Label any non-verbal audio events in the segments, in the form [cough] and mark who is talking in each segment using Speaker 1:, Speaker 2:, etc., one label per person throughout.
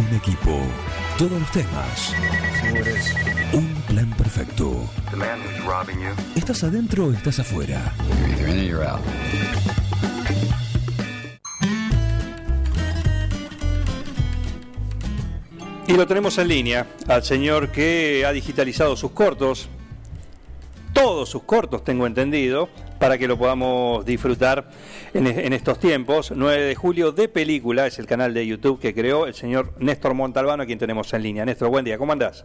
Speaker 1: Un equipo. Todos los temas. Un plan perfecto. ¿Estás adentro o estás afuera?
Speaker 2: Y lo tenemos en línea al señor que ha digitalizado sus cortos, todos sus cortos tengo entendido, para que lo podamos disfrutar en, estos tiempos. 9 de julio de película es el canal de YouTube que creó el señor Néstor Montalbano, a quien tenemos en línea. Néstor, buen día, ¿cómo andás?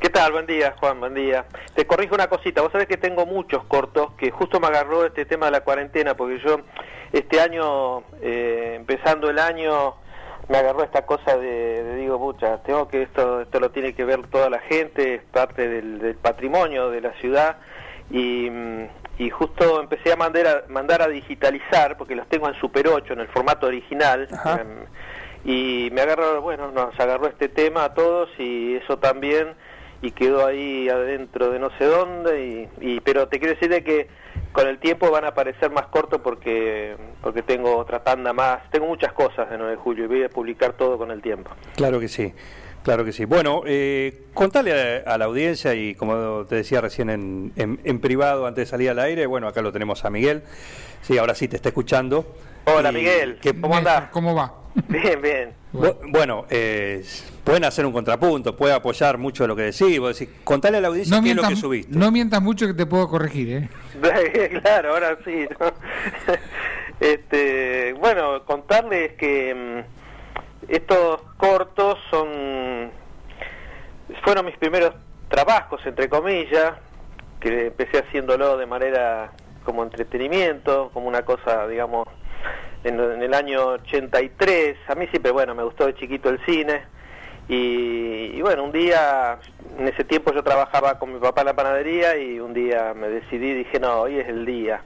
Speaker 3: ¿Qué tal? Buen día, Juan, buen día. Te corrijo una cosita, vos sabés que tengo muchos cortos, que justo me agarró este tema de la cuarentena, porque yo este año, eh, empezando el año, me agarró esta cosa de, de, digo, pucha, tengo que esto, esto lo tiene que ver toda la gente, es parte del, del patrimonio de la ciudad y, y, justo empecé a mandar, a mandar a digitalizar, porque los tengo en Super 8, en el formato original, eh, y me agarró, bueno, nos agarró este tema a todos y eso también, y quedó ahí adentro de no sé dónde, y, y pero te quiero decir de que con el tiempo van a aparecer más cortos porque porque tengo otra tanda más, tengo muchas cosas de 9 de julio y voy a publicar todo con el tiempo.
Speaker 2: Claro que sí. Claro que sí. Bueno, eh, contale a, a, la audiencia y como te decía recién en, en, en, privado antes de salir al aire, bueno, acá lo tenemos a Miguel. Sí, ahora sí te está escuchando.
Speaker 3: Hola y, Miguel,
Speaker 2: que,
Speaker 3: ¿cómo andás?
Speaker 4: ¿Cómo va?
Speaker 3: Bien, bien.
Speaker 2: Bueno, eh, pueden hacer un contrapunto, puede apoyar mucho lo que decís. Vos decís, contale a la audiencia
Speaker 4: no
Speaker 2: qué
Speaker 4: mientas,
Speaker 2: es lo que subiste.
Speaker 4: No mientas mucho que te puedo corregir, ¿eh? [laughs]
Speaker 3: claro, ahora sí. ¿no? [laughs] este, bueno, contarles que mmm, estos cortos son fueron mis primeros trabajos, entre comillas, que empecé haciéndolo de manera como entretenimiento, como una cosa, digamos, en, el año 83. A mí siempre, bueno, me gustó de chiquito el cine. Y, bueno, un día, en ese tiempo yo trabajaba con mi papá en la panadería y un día me decidí, dije, no, hoy es el día.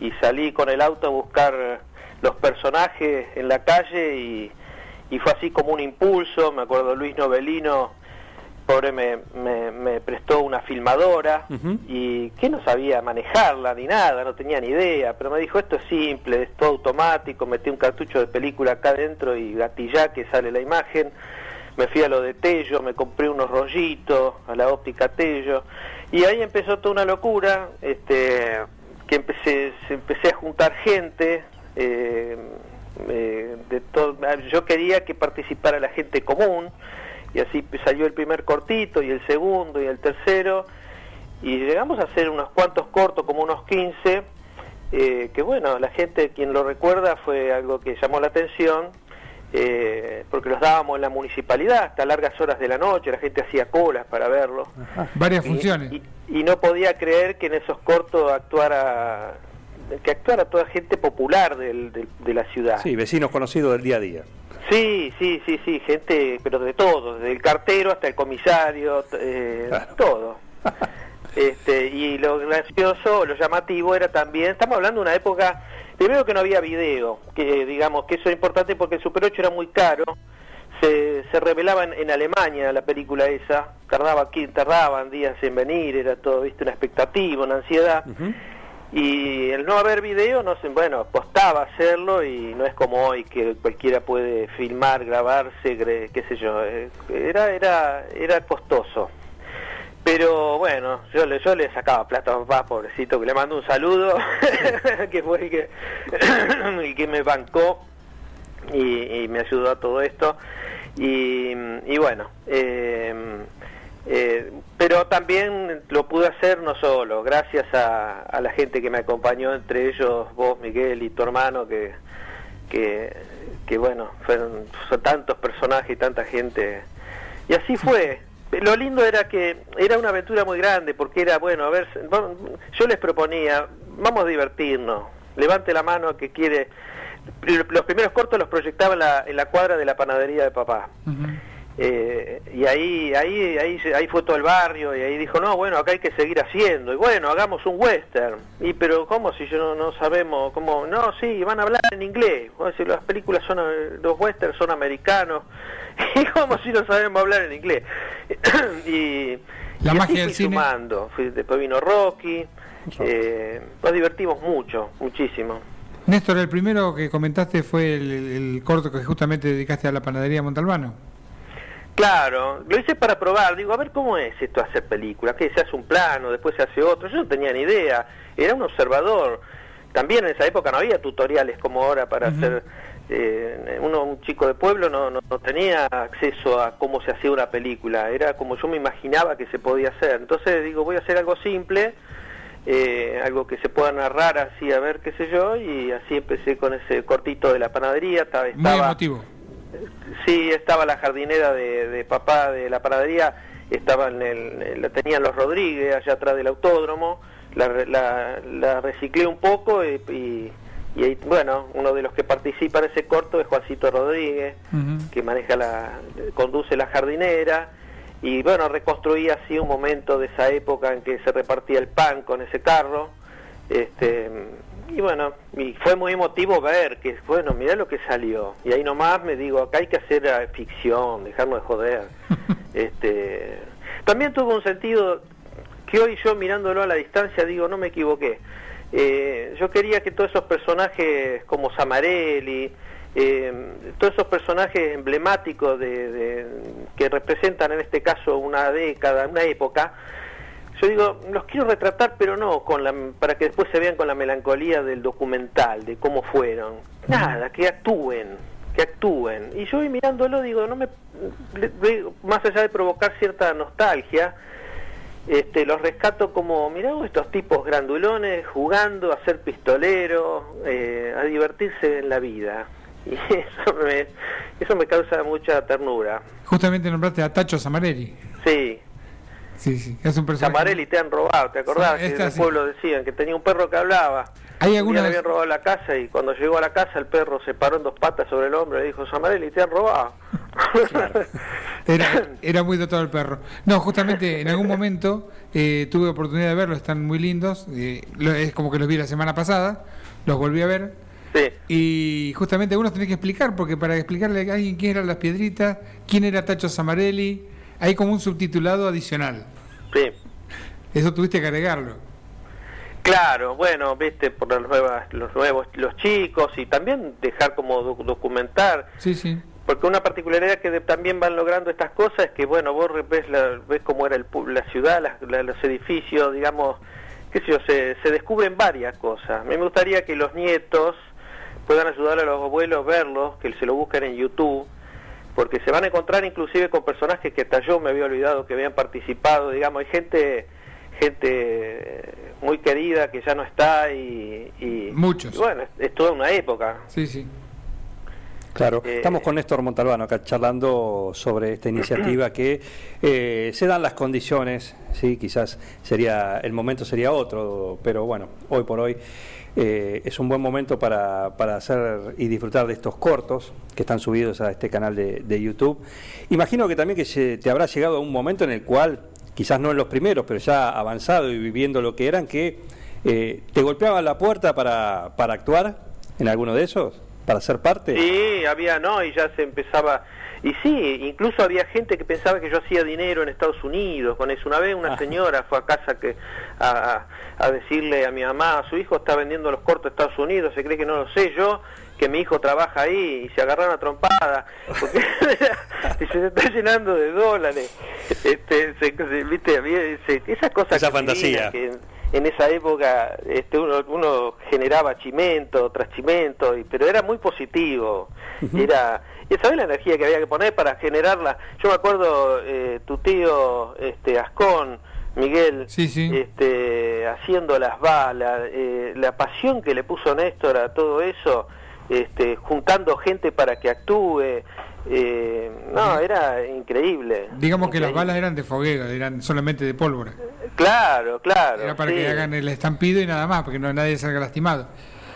Speaker 3: Y salí con el auto a buscar los personajes en la calle y, y fue así como un impulso. Me acuerdo Luis Novelino pobre me, me, me, prestó una filmadora uh -huh. y que no sabía manejarla ni nada, no tenía ni idea, pero me dijo esto es simple, es todo automático, metí un cartucho de película acá adentro y gatillá que sale la imagen, me fui a lo de Tello, me compré unos rollitos a la óptica Tello y ahí empezó toda una locura, este que empecé, empecé a juntar gente, eh, eh, de todo, yo quería que participara la gente común, y así salió el primer cortito y el segundo y el tercero y llegamos a hacer unos cuantos cortos como unos 15 eh, que bueno la gente quien lo recuerda fue algo que llamó la atención eh, porque los dábamos en la municipalidad hasta largas horas de la noche la gente hacía colas para verlo
Speaker 4: Ajá. varias
Speaker 3: y,
Speaker 4: funciones
Speaker 3: y, y, no podía creer que en esos cortos actuara que actuara toda gente popular del, del, de la ciudad
Speaker 2: sí vecinos conocidos del día a día
Speaker 3: Sí, sí, sí, sí, gente, pero de todo, desde el cartero hasta el comisario, eh, claro. todo. [laughs] este, y lo gracioso, lo llamativo era también, estamos hablando de una época, primero que no había video, que digamos que eso es importante porque el Super 8 era muy caro, se, se revelaba en, en Alemania la película esa, tardaba aquí, tardaban días en venir, era todo, viste, una expectativa, una ansiedad. Uh -huh y el no haber video no sé bueno costaba hacerlo y no es como hoy que cualquiera puede filmar grabarse qué sé yo eh, era era era costoso. Pero bueno yo le yo le sacaba plata a papá pobrecito que le mando un saludo [laughs] que fue el que [coughs] el que me bancó y, y, me ayudó a todo esto. Y, y bueno eh, eh, pero también lo pude hacer no solo, gracias a, a, la gente que me acompañó, entre ellos vos, Miguel, y tu hermano, que, que, bueno, fueron, tantos personajes y tanta gente. Y así fue. Lo lindo era que era una aventura muy grande, porque era, bueno, a ver, yo les proponía, vamos a divertirnos, levante la mano que quiere. Los primeros cortos los proyectaba en la, en la cuadra de la panadería de papá. Eh, y ahí, ahí, ahí, ahí fue todo el barrio y ahí dijo, no, bueno, acá hay que seguir haciendo. Y bueno, hagamos un western. Y pero ¿cómo si yo no, no sabemos? cómo No, sí, van a hablar en inglés. Si las películas son, los westerns son americanos. [laughs] y como si no sabemos hablar en inglés. [coughs] y,
Speaker 4: La
Speaker 3: y
Speaker 4: magia del cine.
Speaker 3: sumando. Después vino Rocky. Eh, nos divertimos mucho, muchísimo.
Speaker 4: Néstor, el primero que comentaste fue el, el corto que justamente dedicaste a la panadería Montalbano.
Speaker 3: Claro, lo hice para probar, digo, a ver cómo es esto hacer película, que se hace un plano, después se hace otro, yo no tenía ni idea, era un observador. También en esa época no había tutoriales como ahora para hacer eh, uno, un chico de pueblo no, no, tenía acceso a cómo se hacía una película, era como yo me imaginaba que se podía hacer. Entonces digo, voy a hacer algo simple, eh, algo que se pueda narrar así, a ver qué sé yo, y así empecé con ese cortito de la panadería. Estaba,
Speaker 4: Muy emotivo.
Speaker 3: Sí, estaba la jardinera de, papá de la panadería, estaba en el, la tenían los Rodríguez allá atrás del autódromo, la, la, la reciclé un poco y bueno, uno de los que participa en ese corto es Juancito Rodríguez, que maneja la, conduce la jardinera, y bueno, reconstruí así un momento de esa época en que se repartía el pan con ese carro, este, y bueno, y fue muy emotivo ver que, bueno, mirá lo que salió, y ahí nomás me digo, acá hay que hacer ficción, dejarnos de joder. [laughs] este, también tuvo un sentido que hoy yo mirándolo a la distancia digo, no me equivoqué eh, yo quería que todos esos personajes como Samarelli, eh, todos esos personajes emblemáticos de, que representan en este caso una década, una época, yo digo, los quiero retratar, pero no con la, para que después se vean con la melancolía del documental, de cómo fueron. Nada, que actúen, que actúen. Y yo mirándolo digo, no me, más allá de provocar cierta nostalgia, este, los rescato como, mirá estos tipos grandulones jugando a ser pistolero, eh, a divertirse en la vida. [laughs] Y eso me, eso me causa mucha ternura.
Speaker 4: Justamente nombraste a Tacho Samarelli.
Speaker 3: Sí.
Speaker 4: Sí, sí, es un personaje.
Speaker 3: Samarelli te han robado, ¿te acordás? que en el pueblo decían que tenía un perro que hablaba.
Speaker 4: ¿Hay alguna
Speaker 3: le habían robado la casa y cuando llegó a la casa el perro se paró en dos patas sobre el hombro y dijo, Samarelli, te han robado. [laughs]
Speaker 4: Era, era muy dotado el perro. No, justamente en algún momento eh, tuve oportunidad de verlos, están muy lindos. Eh, es como que los vi la semana pasada, los volví a ver.
Speaker 3: Sí.
Speaker 4: Y justamente uno tiene que explicar, porque para explicarle a alguien quién eran las piedritas, quién era Tacho Samarelli, hay como un subtitulado adicional.
Speaker 3: Sí.
Speaker 4: Eso tuviste que agregarlo.
Speaker 3: Claro, bueno, viste, por las nuevas, los nuevos, los chicos y también dejar como documentar.
Speaker 4: Sí, sí
Speaker 3: porque una particularidad que también van logrando estas cosas es que, bueno, vos ves, la, ves cómo era el, la ciudad, los edificios, digamos, qué sé yo, se, se descubren varias cosas. A mí me gustaría que los nietos puedan ayudar a los abuelos a verlos, que se lo busquen en YouTube, porque se van a encontrar inclusive con personajes que hasta yo me había olvidado que habían participado, digamos, hay gente gente muy querida que ya no está y, y
Speaker 4: muchos.
Speaker 3: bueno es, es, toda una época.
Speaker 4: Sí sí.
Speaker 2: Claro, eh, estamos con Néstor Montalbano acá charlando sobre esta iniciativa que eh, se dan las condiciones, sí, quizás sería el momento sería otro, pero bueno, hoy por hoy eh, es un buen momento para, para, hacer y disfrutar de estos cortos que están subidos a este canal de, YouTube. Imagino que también que se, te habrá llegado a un momento en el cual, quizás no en los primeros, pero ya avanzado y viviendo lo que eran, que te golpeaban la puerta para, para actuar en alguno de esos para ser parte?
Speaker 3: Sí, había, no, y ya se empezaba... Y sí, incluso había gente que pensaba que yo hacía dinero en Estados Unidos con eso. Una vez una ah. señora fue a casa que a, a, decirle a mi mamá, su hijo está vendiendo los cortos de Estados Unidos, se cree que no lo sé yo, que mi hijo trabaja ahí y se agarraron a trompada, porque [laughs] se está llenando de dólares. Este, se, viste, esas cosas...
Speaker 2: Esa fantasía.
Speaker 3: Que, en esa época este, uno, uno generaba chimento tras chimento, y, pero era muy positivo. Era, y sabes la energía que había que poner para generarla. Yo me acuerdo, eh, tu tío este, Ascón, Miguel, Este, haciendo las balas, eh, la pasión que le puso Néstor a todo eso, este, juntando gente para que actúe. Eh, no, era increíble.
Speaker 4: Digamos que las balas eran de fogueo, eran solamente de pólvora.
Speaker 3: Claro, claro.
Speaker 4: Era para que hagan el estampido y nada más, porque no nadie salga lastimado.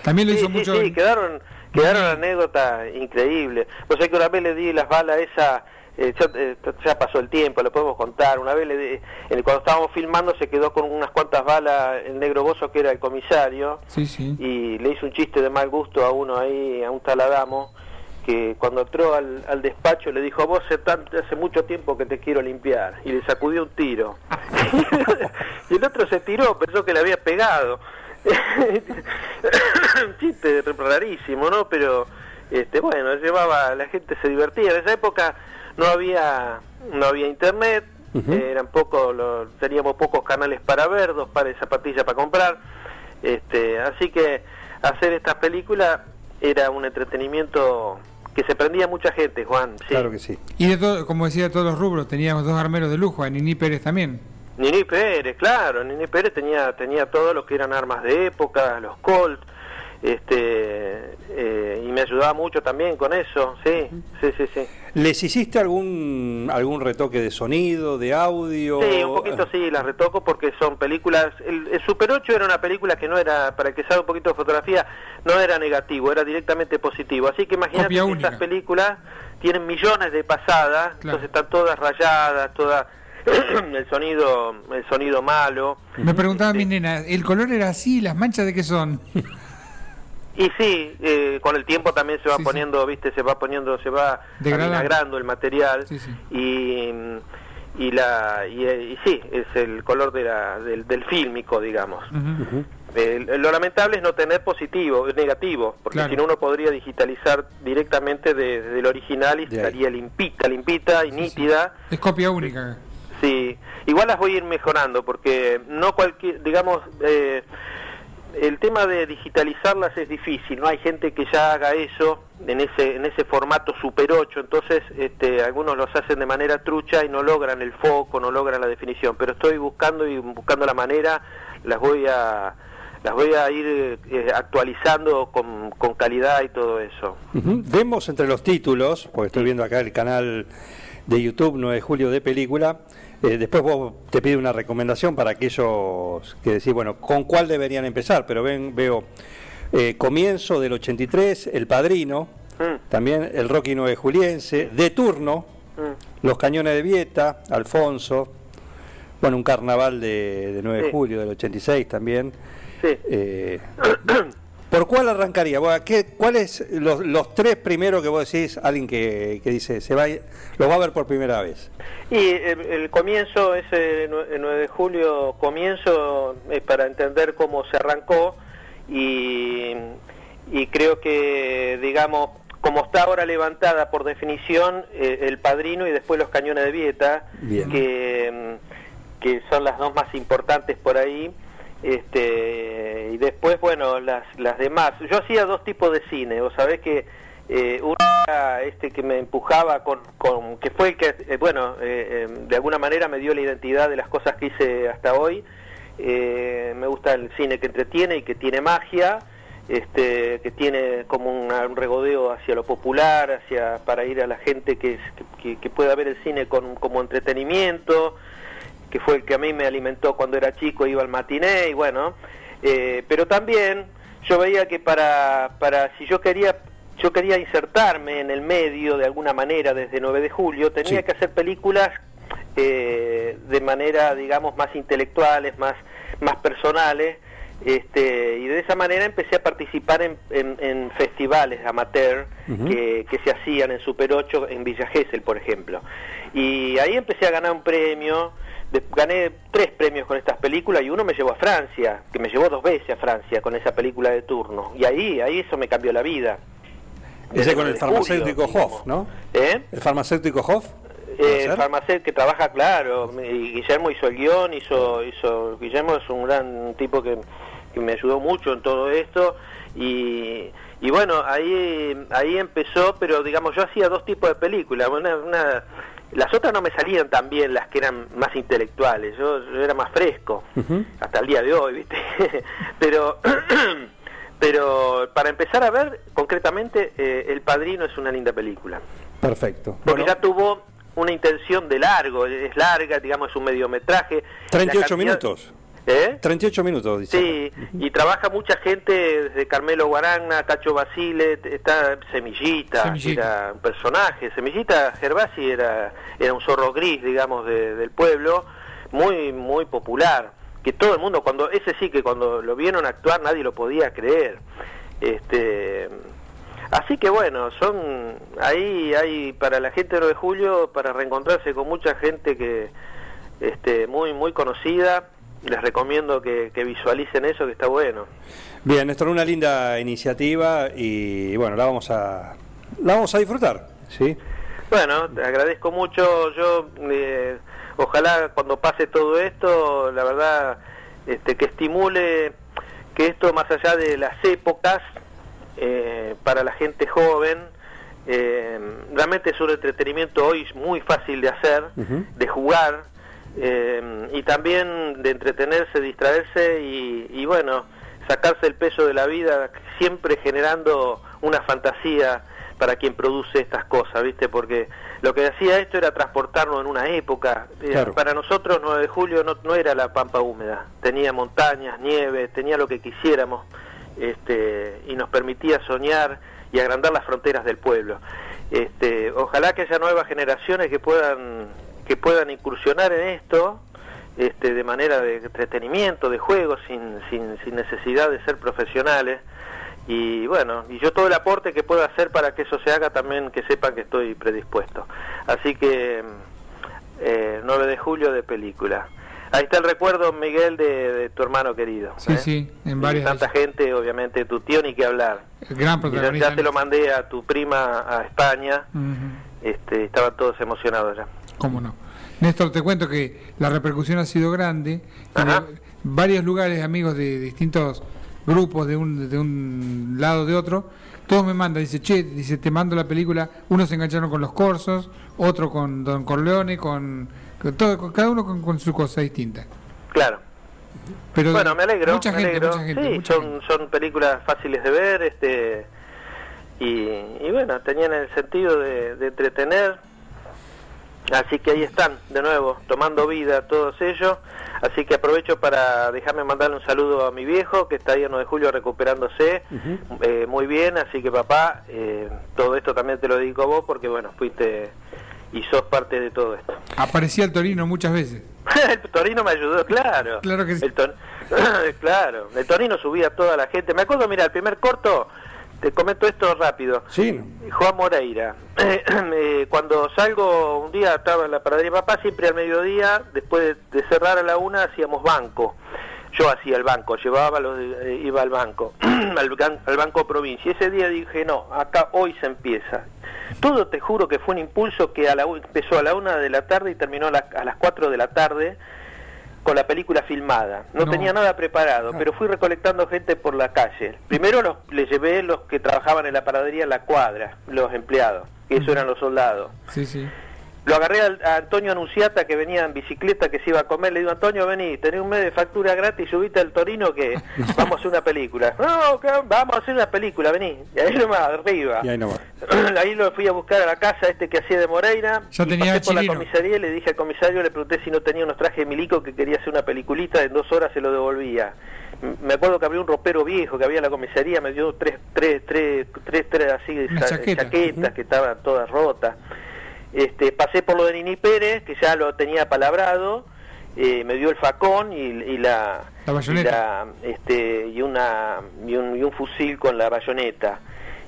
Speaker 4: También lo hizo mucho.
Speaker 3: Sí, quedaron, quedaron anécdotas increíbles. Pues sé que una vez le di las balas esa. Eh, eh, ya, pasó el tiempo, lo podemos contar. Una vez, le di, cuando estábamos filmando, se quedó con unas cuantas balas el negro Bozo, que era el comisario,
Speaker 4: sí, sí.
Speaker 3: y le hizo un chiste de mal gusto a uno ahí, a un taladamo que cuando entró al, al despacho le dijo, vos hace, hace mucho tiempo que te quiero limpiar, y le sacudió un tiro. [laughs] y el otro se tiró, pensó que le había pegado. [laughs] un chiste rarísimo, ¿no? Pero, este, bueno, llevaba, la gente se divertía. En esa época no había no había internet, eran poco, teníamos pocos canales para ver, dos pares de zapatillas para comprar, este, así que hacer estas películas era un entretenimiento que se prendía mucha gente, Juan.
Speaker 2: Claro que sí.
Speaker 4: Y de todo, como decía, de todos los rubros, teníamos dos armeros de lujo, a Nini Pérez también.
Speaker 3: Nini Pérez, claro, Nini Pérez tenía, tenía todo lo que eran armas de época, los Colt, este eh, y me ayudaba mucho también con eso, sí, sí, sí, sí.
Speaker 2: ¿Les hiciste algún algún retoque de sonido, de audio?
Speaker 3: Sí, un poquito sí, las retoco porque son películas. El, Super 8 era una película que no era, para que salga un poquito de fotografía, no era negativo, era directamente positivo. Así que imagínate que estas películas tienen millones de pasadas, entonces están todas rayadas, todas [clears throat] el sonido el sonido malo.
Speaker 4: Me preguntaba mi nena, ¿el color era así? ¿Las manchas de qué son? [laughs]
Speaker 3: Y sí, eh, con el tiempo también se va poniendo, viste, se va poniendo, se va degradando. el material. Y y la y, sí es el color de la, del, del fílmico digamos. Lo lamentable es no tener positivo negativo porque si no uno podría digitalizar directamente desde de, el original y estaría limpita limpita y nítida.
Speaker 4: Es copia única.
Speaker 3: Sí igual las voy a ir mejorando porque no cualquier digamos eh, el tema de digitalizarlas es difícil, no hay gente que ya haga eso en ese en ese formato Super 8, entonces este, algunos los hacen de manera trucha y no logran el foco, no logran la definición, pero estoy buscando y buscando la manera, las voy a las voy a ir eh, actualizando con, con, calidad y todo eso.
Speaker 2: Vemos entre los títulos, porque estoy viendo acá el canal de YouTube 9 de julio de película, eh, después vos te pide una recomendación para aquellos que decís, bueno, ¿con cuál deberían empezar? Pero ven, veo eh, comienzo del 83, El Padrino, mm. también el Rocky 9 Juliense, De Turno, mm. Los Cañones de Vieta, Alfonso, bueno, un carnaval de, 9 de julio del 86 también. Sí. Eh, [clears throat] ¿Por cuál arrancaría? ¿qué, ¿Cuáles los, los tres primeros que vos decís, alguien que, dice, se va, lo va a ver por primera vez?
Speaker 3: Y el, comienzo, ese el 9 de julio, comienzo es para entender cómo se arrancó y, y creo que, digamos, como está ahora levantada por definición, eh, el padrino y después los cañones de Vieta, que, que son las dos más importantes por ahí este y después bueno las las demás. Yo hacía dos tipos de cine. Vos sabés que eh, uno era este que me empujaba con, con que fue el que eh, bueno eh, em, de alguna manera me dio la identidad de las cosas que hice hasta hoy. Eh, me gusta el cine que entretiene y que tiene magia este que tiene como un regodeo hacia lo popular hacia para ir a la gente que, que, que pueda ver el cine con, como entretenimiento que fue el que a mí me alimentó cuando era chico, iba al matiné y bueno, eh, pero también yo veía que para, para si yo quería yo quería insertarme en el medio de alguna manera desde 9 de julio, tenía que hacer películas eh, de manera, digamos, más intelectuales, más, más personales, este, y de esa manera empecé a participar en, en, festivales amateur que, que, se hacían en Super 8 en Villa Gesell, por ejemplo. Y ahí empecé a ganar un premio, gané tres premios con estas películas y uno me llevó a Francia, que me llevó dos veces a Francia con esa película de turno. Y ahí, ahí eso me cambió la vida.
Speaker 2: Ese con el farmacéutico Hoff, ¿no?
Speaker 3: ¿Eh?
Speaker 2: ¿El farmacéutico Hoff?
Speaker 3: Eh, el farmacéutico que trabaja, claro. Y Guillermo hizo el guion, hizo, hizo... Guillermo es un gran tipo que, que me ayudó mucho en todo esto. Y, y bueno, ahí, ahí empezó, pero digamos, yo hacía dos tipos de películas. Una, una las otras no me salían tan bien, las que eran más intelectuales, yo, era más fresco, hasta el día de hoy, ¿viste? [laughs] pero, [clears throat] pero para empezar a ver, concretamente, eh, El Padrino es una linda película.
Speaker 2: Perfecto.
Speaker 3: Porque ya tuvo una intención de largo, es larga, digamos, es un mediometraje.
Speaker 2: 38 minutos.
Speaker 3: ¿Eh?
Speaker 2: 38 minutos, dice.
Speaker 3: Sí, y trabaja mucha gente, desde Carmelo Guaragna, Cacho Basile, está Semillita, era un personaje. Semillita Gervasi era, era un zorro gris, digamos, del pueblo, muy, muy popular. Que todo el mundo, cuando ese sí que cuando lo vieron actuar nadie lo podía creer. Este, así que bueno, son ahí hay para la gente de 9 de julio para reencontrarse con mucha gente que este muy muy conocida les recomiendo que, visualicen eso, que está bueno.
Speaker 2: Bien, Néstor, una linda iniciativa y bueno, la vamos a, la vamos a disfrutar, ¿sí?
Speaker 3: Bueno, te agradezco mucho. Yo, eh, ojalá cuando pase todo esto, la verdad, este, que estimule que esto, más allá de las épocas, eh, para la gente joven, eh, realmente es un entretenimiento hoy muy fácil de hacer, de jugar, y también de entretenerse, distraerse y, y bueno, sacarse el peso de la vida, siempre generando una fantasía para quien produce estas cosas, ¿viste? Porque lo que hacía esto era transportarnos en una época. Eh, para nosotros 9 de julio no, no, era la pampa húmeda, tenía montañas, nieve, tenía lo que quisiéramos este, y nos permitía soñar y agrandar las fronteras del pueblo. Este, ojalá que haya nuevas generaciones que puedan que puedan incursionar en esto este, de manera de entretenimiento, de juego, sin, sin, sin necesidad de ser profesionales y bueno, y yo todo el aporte que pueda hacer para que eso se haga también que sepan que estoy predispuesto. Así que eh, 9 de julio de película. Ahí está el recuerdo, Miguel, de, tu hermano querido.
Speaker 4: Sí, ¿eh? sí, en varias.
Speaker 3: tanta gente, obviamente, tu tío ni que hablar.
Speaker 4: gran
Speaker 3: Ya, te lo mandé a tu prima a España. este, estaban todos emocionados ya.
Speaker 4: ¿Cómo no? Néstor, te cuento que la repercusión ha sido grande. varios lugares, amigos de distintos grupos de un, de un lado de otro, todos me mandan, dice, che, dice, te mando la película, unos se engancharon con los corsos, otro con Don Corleone, con, todo, cada uno con, su cosa distinta.
Speaker 3: Claro. Pero bueno, me alegro. Mucha gente, Mucha gente, sí, son, son películas fáciles de ver, este y, y bueno, tenían el sentido de, de entretener, Así que ahí están, de nuevo, tomando vida todos ellos. Así que aprovecho para dejarme mandarle un saludo a mi viejo, que está ahí en 9 de julio recuperándose eh, muy bien. Así que papá, eh, todo esto también te lo dedico a vos, porque bueno, fuiste y sos parte de todo esto.
Speaker 4: Aparecía el Torino muchas veces. [laughs]
Speaker 3: el Torino me ayudó, claro.
Speaker 4: Claro que sí. [laughs]
Speaker 3: claro, el Torino subía a toda la gente. Me acuerdo, mira, el primer corto te comento esto rápido.
Speaker 2: Sí.
Speaker 3: Juan Moreira. [clears throat] Eh, cuando salgo un día, estaba en la paradería de papá, siempre al mediodía, después de, cerrar a la una, hacíamos banco. Yo hacía el banco, llevaba los, eh, iba al banco, [clears throat] al, banco provincia. Ese día dije, no, acá hoy se empieza. Todo te juro que fue un impulso que a la, empezó a la una de la tarde y terminó a, a las cuatro de la tarde con la película filmada. No, tenía nada preparado, pero fui recolectando gente por la calle. Primero los, les llevé los que trabajaban en la paradería en la cuadra, los empleados, que eso eran los soldados.
Speaker 4: Sí, sí.
Speaker 3: Lo agarré a, Antonio Anunciata, que venía en bicicleta, que se iba a comer. Le digo, Antonio, vení, tenés un mes de factura gratis, subite al Torino que [laughs] vamos a hacer una película. No, vamos a hacer una película, vení. Y ahí nomás, arriba.
Speaker 2: Y ahí nomás. [clears throat]
Speaker 3: ahí lo fui a buscar a la casa este que hacía de Moreira.
Speaker 4: Ya tenía
Speaker 3: pasé por la comisaría y le dije al comisario, le pregunté si no tenía unos trajes de milico que quería hacer una peliculita, en dos horas se lo devolvía. Me acuerdo que había un ropero viejo que había en la comisaría, me dio tres, tres, tres, tres, tres así, chaquetas que estaban todas rotas. Este, pasé por lo de Nini Pérez, que ya lo tenía palabrado, eh, me dio el facón y, la,
Speaker 4: bayoneta.
Speaker 3: Y, este, y, una, y un, fusil con la bayoneta.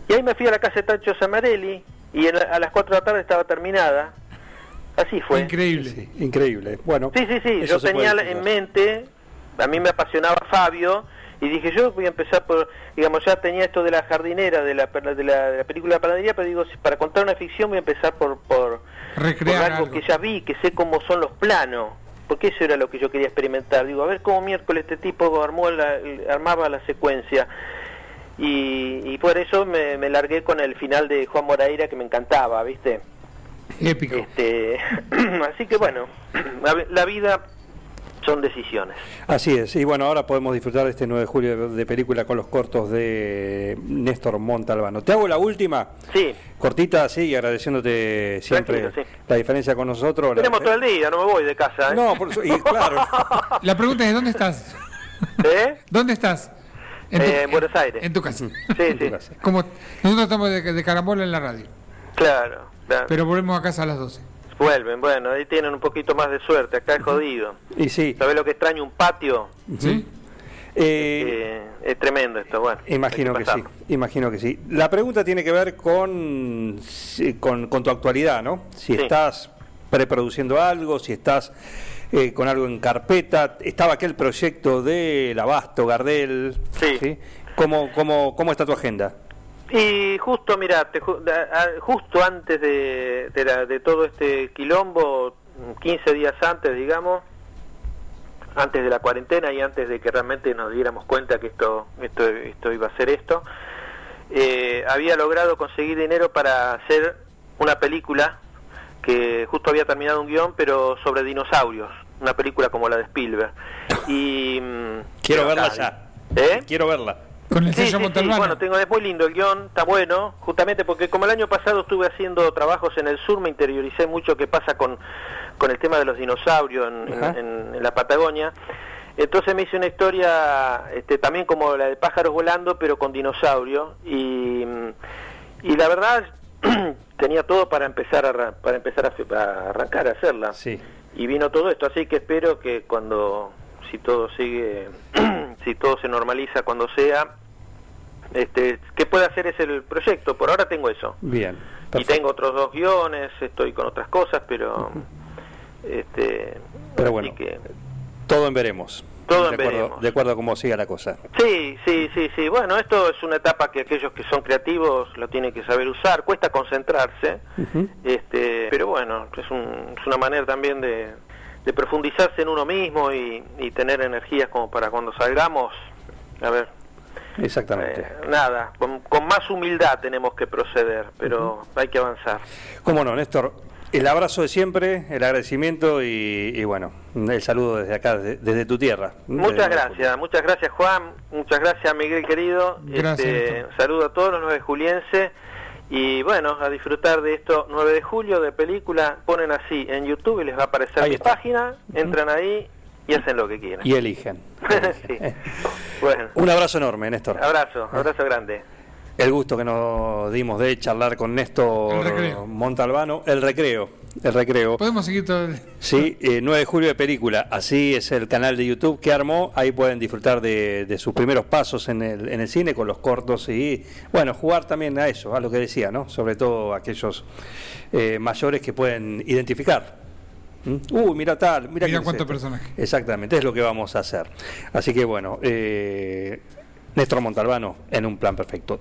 Speaker 3: Y ahí me fui a la casa de Tacho Samarelli y a las 4 de la tarde estaba terminada. Así fue.
Speaker 4: Increíble.
Speaker 2: increíble. Bueno,
Speaker 3: sí, sí, sí. Yo tenía en mente, a mí me apasionaba Fabio y dije yo voy a empezar por digamos ya tenía esto de la jardinera de la de la, de la película panadería pero digo para contar una ficción voy a empezar por por,
Speaker 4: Recrear
Speaker 3: algo, que ya vi que sé cómo son los planos porque eso era lo que yo quería experimentar. Digo a ver cómo miércoles este tipo armó la, armaba la secuencia. Y, y por eso me, me largué con el final de Juan Moraira que me encantaba viste
Speaker 4: épico.
Speaker 3: Este [clears throat] así que bueno [clears throat] la vida son decisiones.
Speaker 2: Así es, y bueno, ahora podemos disfrutar de este 9 de julio de, película con los cortos de Néstor Montalbano. Te hago la última,
Speaker 3: sí.
Speaker 2: cortita, sí, y agradeciéndote siempre la diferencia con nosotros.
Speaker 3: Tenemos todo el día, no me voy de casa. ¿eh?
Speaker 2: No, y [laughs] claro.
Speaker 4: la pregunta es, ¿dónde estás?
Speaker 3: ¿Eh?
Speaker 4: ¿Dónde estás?
Speaker 3: En, Buenos Aires.
Speaker 4: En tu casa.
Speaker 3: Sí, sí.
Speaker 4: Como nosotros estamos de, de carambola en la radio.
Speaker 3: Claro, claro.
Speaker 4: Pero volvemos a casa a las 12.
Speaker 3: Vuelven, bueno, ahí tienen un poquito más de suerte, acá es jodido.
Speaker 2: Y sí.
Speaker 3: ¿Sabes lo que extraño? Un patio.
Speaker 4: Sí.
Speaker 3: Eh, es tremendo esto, bueno.
Speaker 2: Imagino que, sí, imagino que sí. La pregunta tiene que ver con, con, tu actualidad, ¿no? Si estás preproduciendo algo, si estás eh, con algo en carpeta. Estaba aquel proyecto del Abasto, Gardel.
Speaker 3: Sí.
Speaker 2: ¿Cómo, cómo, ¿Cómo está tu agenda?
Speaker 3: Y justo, mira, justo antes de, de, todo este quilombo, 15 días antes, digamos, antes de la cuarentena y antes de que realmente nos diéramos cuenta que esto, esto, esto iba a ser esto, eh, había logrado conseguir dinero para hacer una película que justo había terminado un guion, pero sobre dinosaurios, una película como la de Spielberg. Y
Speaker 2: mm, quiero verla ya. ¿Eh? Quiero verla.
Speaker 3: Con el sí, Bueno, tengo, es muy lindo el guion, está bueno, justamente porque como el año pasado estuve haciendo trabajos en el sur, me interioricé mucho qué pasa con, con el tema de los dinosaurios en, la Patagonia. Entonces me hice una historia este, también como la de pájaros volando, pero con dinosaurios. Y, y la verdad [clears throat] tenía todo para empezar a, para empezar a, arrancar a hacerla.
Speaker 2: Sí.
Speaker 3: Y vino todo esto, así que espero que cuando si todo sigue, [clears throat] si todo se normaliza cuando sea, este, ¿qué puede hacer es el proyecto? Por ahora tengo eso.
Speaker 2: Bien.
Speaker 3: Y tengo otros dos guiones, estoy con otras cosas, pero, este,
Speaker 2: pero bueno, que, todo en veremos.
Speaker 3: Todo
Speaker 2: de acuerdo, de acuerdo a cómo siga la cosa.
Speaker 3: Sí, sí, sí, sí. Bueno, esto es una etapa que aquellos que son creativos lo tienen que saber usar. Cuesta concentrarse, este, pero bueno, es, es una manera también de, de profundizarse en uno mismo y, tener energías como para cuando salgamos, a ver.
Speaker 2: Exactamente.
Speaker 3: Eh, nada, con, más humildad tenemos que proceder, pero hay que avanzar.
Speaker 2: Cómo no, Néstor. El abrazo de siempre, el agradecimiento y, bueno, el saludo desde acá, desde, tu tierra.
Speaker 3: Muchas gracias, muchas gracias Juan, muchas gracias Miguel querido.
Speaker 4: Gracias. Este,
Speaker 3: saludo a todos los nueve julienses y bueno, a disfrutar de esto 9 de julio de película, ponen así en YouTube y les va a aparecer mi página, entran ahí y hacen lo que quieran.
Speaker 2: Y eligen. [laughs] bueno. Un abrazo enorme, Néstor.
Speaker 3: Abrazo, abrazo grande
Speaker 2: el gusto que nos dimos de charlar con Néstor Montalbano, el recreo, el recreo.
Speaker 4: Podemos seguir todo el...
Speaker 2: Sí, 9 eh, de julio de película, así es el canal de YouTube que armó, ahí pueden disfrutar de, sus primeros pasos en el, en el, cine con los cortos y, bueno, jugar también a eso, a lo que decía, ¿no? Sobre todo aquellos eh, mayores que pueden identificar. ¿Mm? Uy, mira tal, mira,
Speaker 4: mira cuántos personajes.
Speaker 2: Exactamente, es lo que vamos a hacer. Así que bueno, eh, Néstor Montalbano en un plan perfecto.